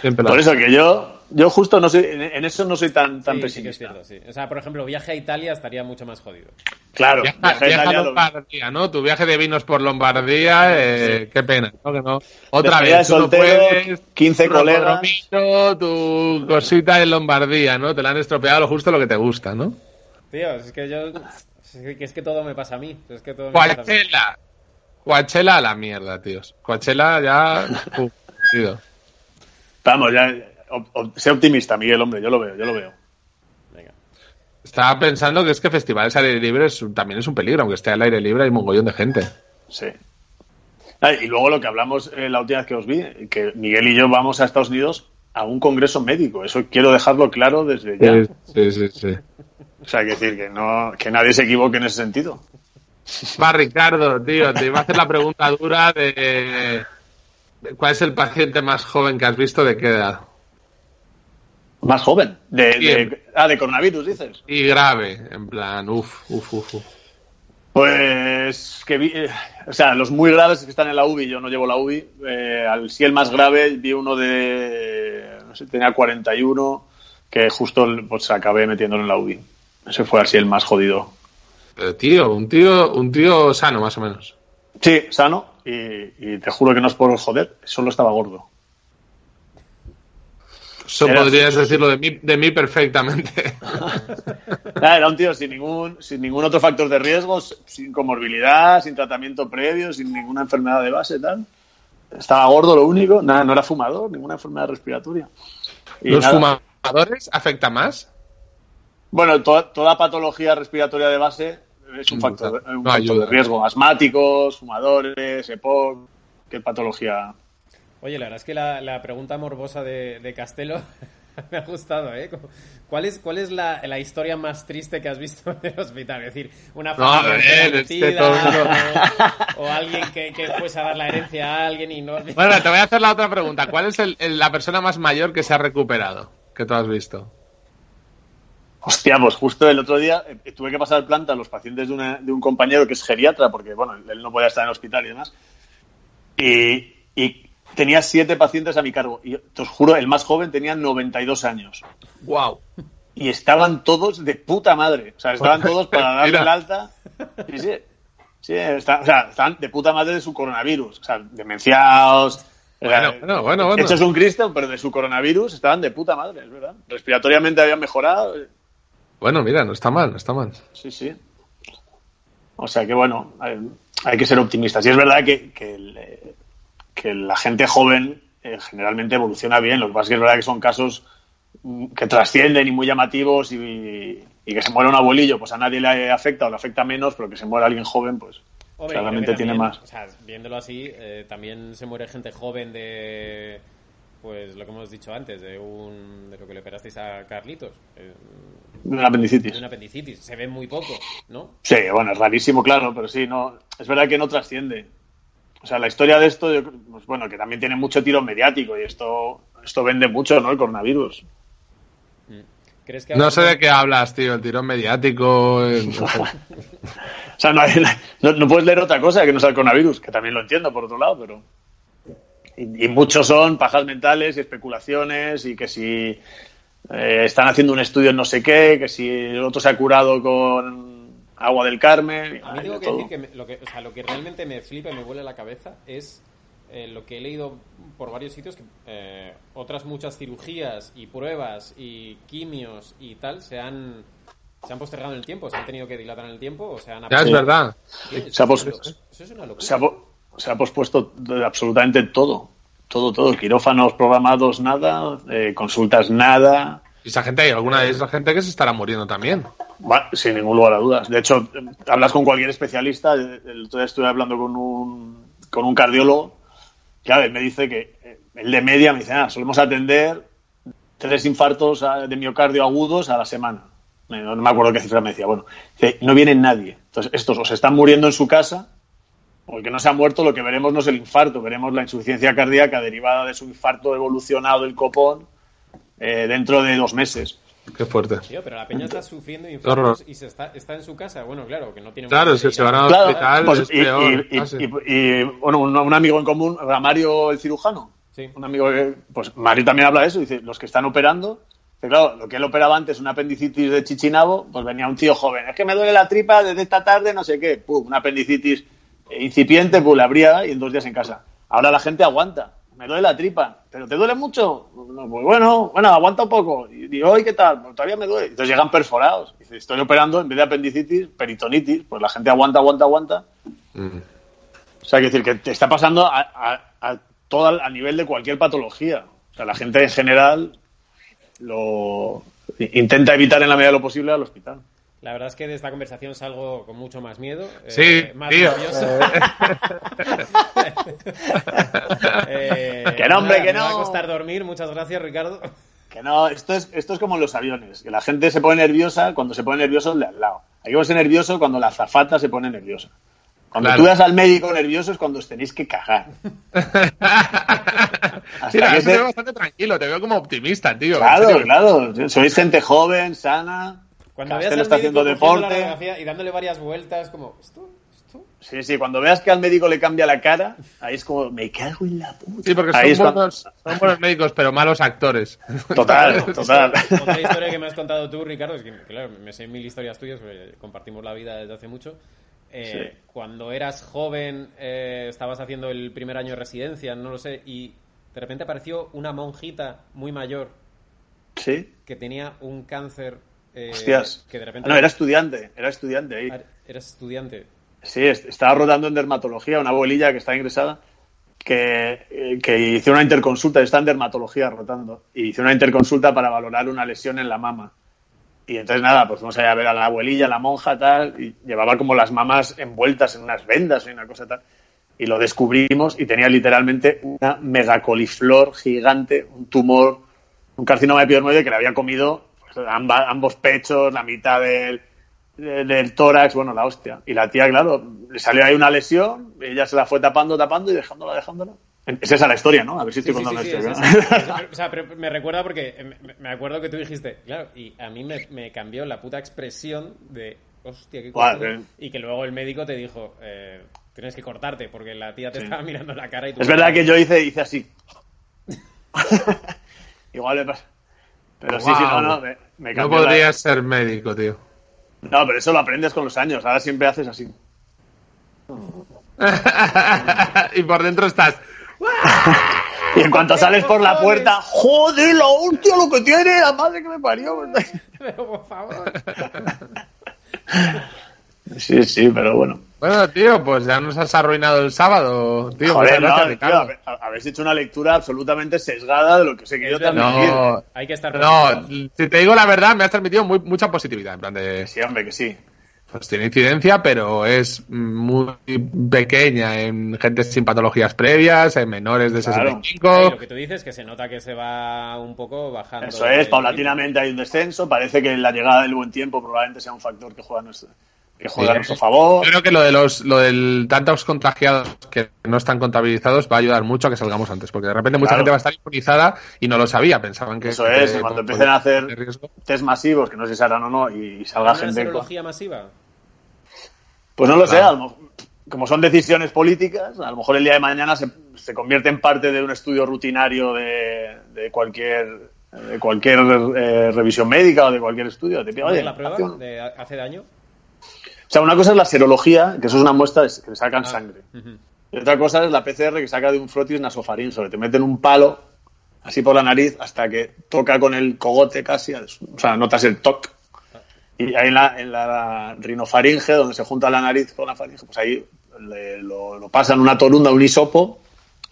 Speaker 2: Siempre lo
Speaker 4: Por
Speaker 2: es.
Speaker 4: eso que yo, yo justo no soy, en, eso no soy tan, tan
Speaker 1: Sí, sí que es
Speaker 4: pesimista.
Speaker 1: cierto, sí. O sea, por ejemplo, viaje a Italia estaría mucho más jodido.
Speaker 4: Claro,
Speaker 2: Viaja,
Speaker 4: viaje a
Speaker 2: viaja a
Speaker 4: Italia lo-
Speaker 2: Lombardía, ¿no? Tu viaje de vinos por Lombardía, eh, qué pena, ¿no? Que no. Otra vez, tú no
Speaker 4: soltero,
Speaker 2: puedes,
Speaker 4: 15
Speaker 2: tu
Speaker 4: colegas.
Speaker 2: tu cosita en Lombardía, ¿no? Te la han estropeado lo justo lo que te gusta, ¿no?
Speaker 1: Tío, es que yo. Es que, es que todo me pasa a mí. Es que todo me pasa a mí.
Speaker 2: Coachella. Coachella a la mierda, tíos. Coachella ya... uf, tío.
Speaker 4: Vamos, ya, op- sé optimista, Miguel, hombre, yo lo veo, yo lo veo.
Speaker 1: Venga.
Speaker 2: Estaba pensando que es que festivales al aire libre es también es un peligro, aunque esté al aire libre hay un mogollón de gente.
Speaker 4: Sí. Ah, y luego lo que hablamos eh, la última vez que os vi, que Miguel y yo vamos a Estados Unidos a un congreso médico. Eso quiero dejarlo claro desde ya.
Speaker 2: Sí, sí, sí.
Speaker 4: O sea, hay que decir que no, que nadie se equivoque en ese sentido.
Speaker 2: Va, Ricardo, tío, te iba a hacer la pregunta dura de... ¿Cuál es el paciente más joven que has visto de qué edad?
Speaker 4: Más joven. De, ah, de coronavirus, dices.
Speaker 2: Y grave, en plan, uff, uff, uff. uf.
Speaker 4: Pues que vi, eh, o sea, los muy graves que están en la UBI, yo no llevo la UBI. Eh, al sí el más grave vi uno de, no sé, tenía 41, que justo pues acabé metiéndolo en la UBI. Ese fue así el más jodido.
Speaker 2: Pero tío, un tío, un tío sano, más o menos.
Speaker 4: Sí, sano, y, y te juro que no es por joder, solo estaba gordo.
Speaker 2: Eso
Speaker 4: Era-
Speaker 2: podrías decirlo de mí, de mí perfectamente.
Speaker 4: Nada, era un tío sin ningún, sin ningún otro factor de riesgo, sin comorbilidad, sin tratamiento previo, sin ninguna enfermedad de base, tal. Estaba gordo lo único, nada, no era fumador, ninguna enfermedad respiratoria. Y
Speaker 2: ¿Los
Speaker 4: nada.
Speaker 2: fumadores afecta más?
Speaker 4: Bueno, toda patología respiratoria de base es un factor,
Speaker 2: no
Speaker 4: un factor de riesgo. Asmáticos, fumadores, EPOC, qué patología.
Speaker 1: Oye, la verdad es que la, la pregunta morbosa de, de Castelo me ha gustado, ¿eh? ¿Cuál es, cuál es la, la historia más triste que has visto en el hospital? Es decir, una
Speaker 2: No,
Speaker 1: familia
Speaker 2: a ver, es que todo el mundo-
Speaker 1: o, o alguien que, que fuese a dar la herencia a alguien y no...
Speaker 2: Bueno, te voy a hacer la otra pregunta. ¿Cuál es el- el- la persona más mayor que se ha recuperado? Que tú has visto.
Speaker 4: Hostia, pues justo el otro día eh, tuve que pasar planta a los pacientes de, una- de un compañero que es geriatra, porque bueno, él no podía estar en el hospital y demás. Y, y tenía siete pacientes a mi cargo. Y te os juro, el más joven tenía 92 años.
Speaker 2: ¡Wow!
Speaker 4: Y estaban todos de puta madre. O sea, estaban todos para darle el alta. Sí, sí. Sí, está- o sea, estaban de puta madre de su coronavirus. O sea, demenciados.
Speaker 2: Bueno,
Speaker 4: eh,
Speaker 2: bueno, bueno, bueno.
Speaker 4: Hechos un Cristo, pero de su coronavirus estaban de puta madre, es verdad. Respiratoriamente habían mejorado.
Speaker 2: Bueno, mira, no está mal, no está mal.
Speaker 4: Sí, sí. O sea que bueno, hay, hay que ser optimistas. Y es verdad que, que, el, eh, que la gente joven eh, generalmente evoluciona bien. Lo que pasa es que es verdad que son casos mm, que trascienden y muy llamativos y, y que se muere un abuelillo, pues a nadie le afecta o le afecta menos, pero que se muera alguien joven, pues claramente tiene más.
Speaker 1: O sea, viéndolo así, eh, también se muere gente joven de. Pues lo que hemos dicho antes, de un de lo que le operasteis a Carlitos. eh,
Speaker 4: Una apendicitis.
Speaker 1: de una apendicitis. Se ve muy poco, ¿no?
Speaker 4: Sí, bueno, es rarísimo, claro, pero sí, no, es verdad que no trasciende. O sea, la historia de esto, yo creo- pues bueno, que también tiene mucho tiro mediático y esto, esto vende mucho, ¿no? El coronavirus.
Speaker 1: ¿Crees que
Speaker 2: No sé de qué hablas, tío. El tirón mediático. el-.
Speaker 4: O sea, no, hay- no, no puedes leer otra cosa que no sea el coronavirus, que también lo entiendo por otro lado, pero. Y, y muchos son pajas mentales y especulaciones y que si eh, están haciendo un estudio en no sé qué, que si el otro se ha curado con agua del Carmen.
Speaker 1: A mí tengo
Speaker 4: de
Speaker 1: que
Speaker 4: todo.
Speaker 1: decir que, me- lo que, o sea, lo que realmente me flipa y me vuela la cabeza es eh, lo que he leído por varios sitios que eh, otras muchas cirugías y pruebas y quimios y tal se han se han postergado en el tiempo, se han tenido que dilatar en el tiempo o se han
Speaker 2: Ya es verdad.
Speaker 1: Eso,
Speaker 4: Se ha
Speaker 1: es una locura. Eso es una locura.
Speaker 4: se ha, po- se ha pospuesto absolutamente todo. Todo, todo. Quirófanos programados, nada. eh, consultas, nada.
Speaker 2: Y esa gente, hay alguna de esa gente que se estará muriendo también.
Speaker 4: Sin ningún lugar a dudas. De hecho, eh, hablas con cualquier especialista. El otro día estuve hablando con un, con un cardiólogo. Claro, él me dice que eh, el de media me dice, ah, solemos atender tres infartos ah, de miocardio agudos a la semana. Eh, No, no me acuerdo qué cifra me decía. Bueno, dice, no viene nadie. Entonces, estos o se están muriendo en su casa, o el que no se ha muerto, lo que veremos no es el infarto, veremos la insuficiencia cardíaca derivada de su infarto evolucionado del copón eh, dentro de dos meses.
Speaker 2: Qué fuerte.
Speaker 1: Tío, pero la peña está sufriendo
Speaker 2: horror.
Speaker 1: infartos y se está, está en su casa. Bueno, claro, que no tiene
Speaker 2: Claro,
Speaker 1: mucho
Speaker 2: si
Speaker 1: que
Speaker 2: se van
Speaker 1: a-
Speaker 2: al
Speaker 4: Claro,
Speaker 2: hospital,
Speaker 4: pues,
Speaker 2: es
Speaker 4: y,
Speaker 2: peor.
Speaker 4: y- y- y, bueno, un, un amigo en común, Mario el cirujano,
Speaker 1: Sí.
Speaker 4: un amigo que, pues Mario también habla de eso, dice, los que están operando, que claro, lo que él operaba antes, una apendicitis de chichinabo, pues venía un tío joven, es que me duele la tripa desde esta tarde, no sé qué, pum, una apendicitis incipiente, pues la abría y en dos días en casa. Ahora la gente aguanta, me duele la tripa, pero ¿te duele mucho? No, pues bueno, bueno, aguanta un poco. Y digo, ¿y qué tal? Pues todavía me duele. Entonces llegan perforados. Dice, estoy operando en vez de apendicitis, peritonitis, pues la gente aguanta, aguanta, aguanta.
Speaker 2: Mm.
Speaker 4: O sea, hay que decir que te está pasando a, a, a, todo, a nivel de cualquier patología. O sea, la gente en general lo intenta evitar en la medida de lo posible al hospital.
Speaker 1: La verdad es que de esta conversación salgo con mucho más miedo. eh,
Speaker 2: Sí,
Speaker 1: más
Speaker 2: tío.
Speaker 1: nervioso. Eh,
Speaker 4: Que no, hombre,
Speaker 1: nada,
Speaker 4: que
Speaker 1: me va a
Speaker 4: no.
Speaker 1: costar dormir. Muchas gracias, Ricardo.
Speaker 4: Que no, esto es, esto es como en los aviones, que la gente se pone nerviosa cuando se pone nervioso el de al lado. Hay que ponerse nervioso cuando la azafata se pone nerviosa. Cuando
Speaker 2: Claro.
Speaker 4: tú veas al médico nervioso es cuando os tenéis que cagar.
Speaker 2: Sí, la
Speaker 4: que se-
Speaker 2: te veo bastante tranquilo, te veo como optimista, tío.
Speaker 4: Claro, claro. Sois gente joven, sana.
Speaker 1: Cuando
Speaker 4: Castelo
Speaker 1: veas al
Speaker 4: está haciendo deporte.
Speaker 1: y dándole varias vueltas, como, ¿esto? ¿esto?
Speaker 4: Sí, sí, cuando veas que al médico le cambia la cara, ahí es como, me cago en la puta.
Speaker 2: Sí, porque
Speaker 4: Ahí es
Speaker 2: son
Speaker 4: cuando-
Speaker 2: buenos, son buenos médicos, pero malos actores.
Speaker 4: Total, total.
Speaker 1: Otra historia que me has contado tú, Ricardo, es que, claro, me sé mil historias tuyas, porque compartimos la vida desde hace mucho. Eh,
Speaker 4: Sí.
Speaker 1: Cuando eras joven, eh, estabas haciendo el primer año de residencia, no lo sé, y de repente apareció una monjita muy mayor
Speaker 4: Sí,
Speaker 1: que tenía un cáncer. Eh,
Speaker 4: hostias.
Speaker 1: Que de repente.
Speaker 4: Ah, no, era estudiante, era estudiante ahí.
Speaker 1: Ah, Eras estudiante.
Speaker 4: Sí, est- estaba rodando en dermatología, una abuelilla que está ingresada, que, eh, que hizo una interconsulta, está en dermatología rotando, y hizo una interconsulta para valorar una lesión en la mama. Y entonces nada, pues fuimos allá a ver a la abuelilla, la monja, tal, y llevaba como las mamas envueltas en unas vendas y una cosa tal. Y lo descubrimos y tenía literalmente una megacoliflor gigante, un tumor, un carcinoma epidерmoide que le había comido amba- ambos pechos, la mitad del, del, tórax, bueno, la hostia. Y la tía, claro, le salió ahí una lesión, ella se la fue tapando, tapando y dejándola, dejándola. Es esa la historia, ¿no? A ver si estoy
Speaker 1: Sí,
Speaker 4: contando
Speaker 1: sí,
Speaker 4: la historia.
Speaker 1: es
Speaker 4: ¿no?
Speaker 1: esa. O sea, pero me recuerda porque eh, me- acuerdo que tú dijiste, claro, y a mí me, me cambió la puta expresión de, hostia, qué cojones",
Speaker 4: eh.
Speaker 1: Y que luego el médico te dijo, eh, tienes que cortarte porque la tía te estaba mirando la cara y tú...
Speaker 4: Es verdad que yo hice, hice así. Igual me pasa. Pero sí, sí, no, no, me, me
Speaker 2: No
Speaker 4: la-
Speaker 2: podrías ser médico, tío.
Speaker 4: No, pero eso lo aprendes con los años. Ahora siempre haces así.
Speaker 2: y por dentro estás.
Speaker 4: Y en cuanto sales por la puerta, ¡joder, la hostia lo que tiene! ¡La madre que me parió!
Speaker 1: Pero por favor.
Speaker 4: Sí, sí, pero bueno.
Speaker 2: Bueno, tío, pues ya nos has arruinado el sábado, tío.
Speaker 4: Joder, no,
Speaker 2: gracias,
Speaker 4: tío, habéis hecho una lectura absolutamente sesgada de lo que sé que yo
Speaker 1: Es verdad.
Speaker 4: también.
Speaker 2: No,
Speaker 1: Hay que estar
Speaker 2: no, si te digo la verdad, me has transmitido muy, mucha positividad. En plan de,
Speaker 4: Sí, hombre, que sí.
Speaker 2: pues tiene incidencia, pero es muy pequeña en gente sin patologías previas, en menores de
Speaker 4: Claro.
Speaker 2: 65.
Speaker 1: Sí, lo que tú dices que se nota que se va un poco bajando.
Speaker 4: Eso es, paulatinamente hay un descenso. Parece que la llegada del buen tiempo probablemente sea un factor que juega nuestro, que juega a
Speaker 2: Sí.
Speaker 4: nuestro favor.
Speaker 2: Yo creo que lo de los lo del tantos contagiados que no están contabilizados va a ayudar mucho a que salgamos antes, porque de repente mucha
Speaker 4: Claro.
Speaker 2: gente va a estar inmunizada y no lo sabía, pensaban que
Speaker 4: Eso
Speaker 2: que-
Speaker 4: es, y cuando
Speaker 2: que-
Speaker 4: empiecen a hacer test masivos, que no sé si se harán o no, y salga
Speaker 1: ¿Una
Speaker 4: gente. con-
Speaker 1: serología masiva?
Speaker 4: Pues no lo sé, a lo mo- como son decisiones políticas, a lo mejor el día de mañana se, se convierte en parte de un estudio rutinario de, de cualquier de cualquier eh, revisión médica o de cualquier estudio. Te pide, oye,
Speaker 1: ¿La prueba
Speaker 4: hace un-
Speaker 1: de hace daño?
Speaker 4: O sea, una cosa es la serología, que eso es una muestra de- que sacan
Speaker 1: Ah.
Speaker 4: sangre. Y otra cosa es la PCR que saca de un frotis nasofaríngeo, que te meten un palo así por la nariz hasta que toca con el cogote casi, o sea, notas el toc. Y ahí en la, en la rinofaringe, donde se junta la nariz con la faringe, pues ahí le- lo, lo pasan una torunda, un hisopo,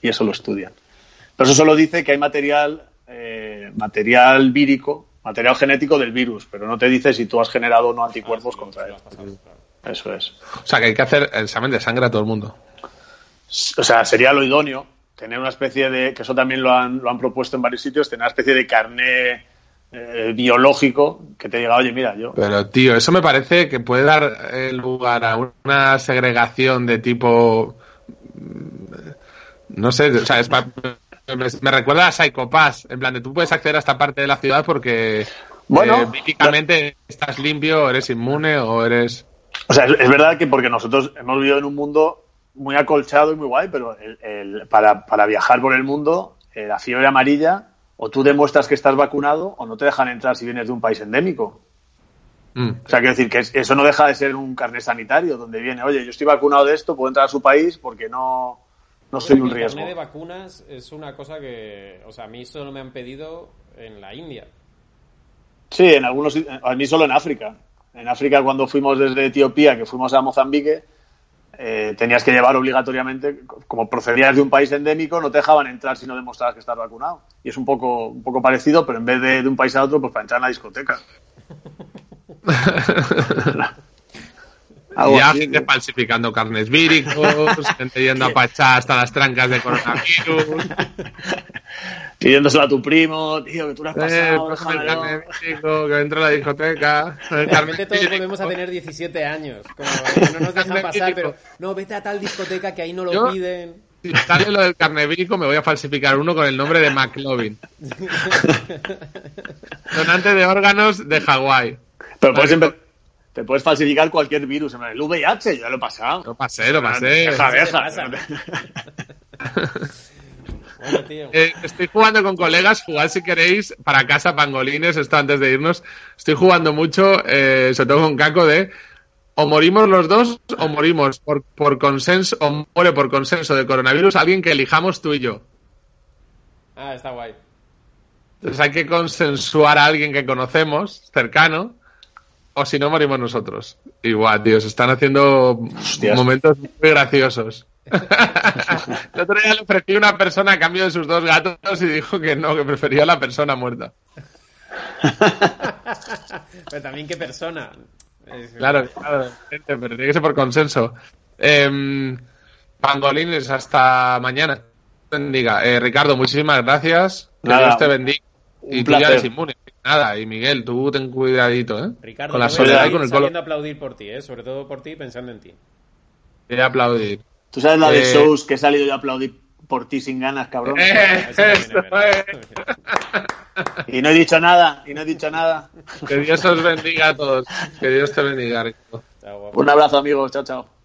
Speaker 4: y eso lo estudian. Pero eso solo dice que hay material, eh, material vírico, material genético del virus, pero no te dice si tú has generado o no anticuerpos
Speaker 1: Ah, sí,
Speaker 4: contra él.
Speaker 1: has pasado, claro.
Speaker 4: Eso es.
Speaker 2: O sea, que hay que hacer el examen de sangre a todo el mundo.
Speaker 4: o sea, sería lo idóneo tener una especie de, que eso también lo han, lo han propuesto en varios sitios, tener una especie de carné eh, biológico que te diga, oye, mira, yo...
Speaker 2: Pero, tío, eso me parece que puede dar eh, lugar a una segregación de tipo. mm, No sé, o sea, es pa- me, me recuerda a Psycho Pass. En plan, de tú puedes acceder a esta parte de la ciudad porque.
Speaker 4: Bueno,
Speaker 2: eh, estás limpio, o eres inmune, o eres.
Speaker 4: O sea, es, es verdad que porque nosotros hemos vivido en un mundo muy acolchado y muy guay, pero el- el- para, para viajar por el mundo, eh, la fiebre amarilla, o tú demuestras que estás vacunado o no te dejan entrar si vienes de un país endémico.
Speaker 2: Mm.
Speaker 4: O sea, quiero decir que es- eso no deja de ser un carnet sanitario donde viene, oye, yo estoy vacunado de esto, puedo entrar a su país porque no, no soy un
Speaker 1: el
Speaker 4: riesgo.
Speaker 1: carnet de vacunas es una cosa que, o sea, a mí solo me han pedido en la India.
Speaker 4: Sí, en algunos, a mí solo en África. En África cuando fuimos desde Etiopía, que fuimos a Mozambique, eh, tenías que llevar obligatoriamente, como procedías de un país endémico, no te dejaban entrar si no demostrabas que estás vacunado. Y es un poco, un poco parecido, pero en vez de, de un país a otro, pues para entrar en la discoteca. Algo
Speaker 2: ya
Speaker 4: así,
Speaker 2: gente
Speaker 4: ¿no?
Speaker 2: falsificando carnes víricos, gente yendo a pachar hasta las trancas de coronavirus.
Speaker 4: Pidiéndoselo a tu primo, tío, que tú lo has
Speaker 2: Eh,
Speaker 4: pasado,
Speaker 2: pásame el
Speaker 4: déjamelo.
Speaker 2: carnet vírico, que entro a la discoteca.
Speaker 1: Realmente todos
Speaker 2: vírico.
Speaker 1: volvemos a tener 17 años. Como eh, no nos dejan pasar, pero no, vete a tal discoteca que ahí no lo
Speaker 2: Yo-
Speaker 1: piden.
Speaker 2: Si sale lo del carnet vírico, me voy a falsificar uno con el nombre de McLovin. Donante de órganos de Hawái.
Speaker 4: Pero puedes empe- te puedes falsificar cualquier virus. El VIH, yo ya lo he pasado.
Speaker 2: Lo pasé, lo pasé.
Speaker 4: Deja,
Speaker 1: ¿Qué te
Speaker 4: deja.
Speaker 1: Bueno, tío.
Speaker 2: Eh, estoy jugando con colegas, jugad si queréis para casa pangolines, esto antes de irnos. Estoy jugando mucho, eh, sobre todo con Caco, de o morimos los dos o morimos por, por consenso, o muere por consenso de coronavirus alguien que elijamos tú y yo.
Speaker 1: Ah, está guay.
Speaker 2: Entonces hay que consensuar a alguien que conocemos, cercano, o si no morimos nosotros. Igual, tío, se están haciendo
Speaker 4: Hostias.
Speaker 2: momentos muy graciosos. El otro día le ofrecí a una persona a cambio de sus dos gatos y dijo que no, que prefería la persona muerta.
Speaker 1: Pero también qué persona.
Speaker 2: Claro, claro, gente, pero tiene que ser por consenso. Eh, pangolines, hasta mañana. Bendiga. Eh, Ricardo, muchísimas gracias. Que
Speaker 4: Nada,
Speaker 2: Dios te bendiga.
Speaker 4: un
Speaker 2: Y tú ya
Speaker 4: placer.
Speaker 2: eres inmune. Nada, y Miguel, tú ten cuidadito, ¿eh?
Speaker 1: Ricardo,
Speaker 2: con la soledad y con el
Speaker 1: a aplaudir por ti, ¿eh? Sobre todo por ti, pensando en ti.
Speaker 2: Voy a aplaudir.
Speaker 4: Tú sabes la de
Speaker 2: Eh,
Speaker 4: shows que he salido yo a aplaudir por ti sin ganas, cabrón.
Speaker 2: Eh,
Speaker 1: Eso es.
Speaker 4: Y no he dicho nada, y no he dicho nada.
Speaker 2: Que Dios os bendiga a todos. Que Dios te bendiga,
Speaker 1: guapo.
Speaker 4: Un abrazo, amigos. Chao, chao.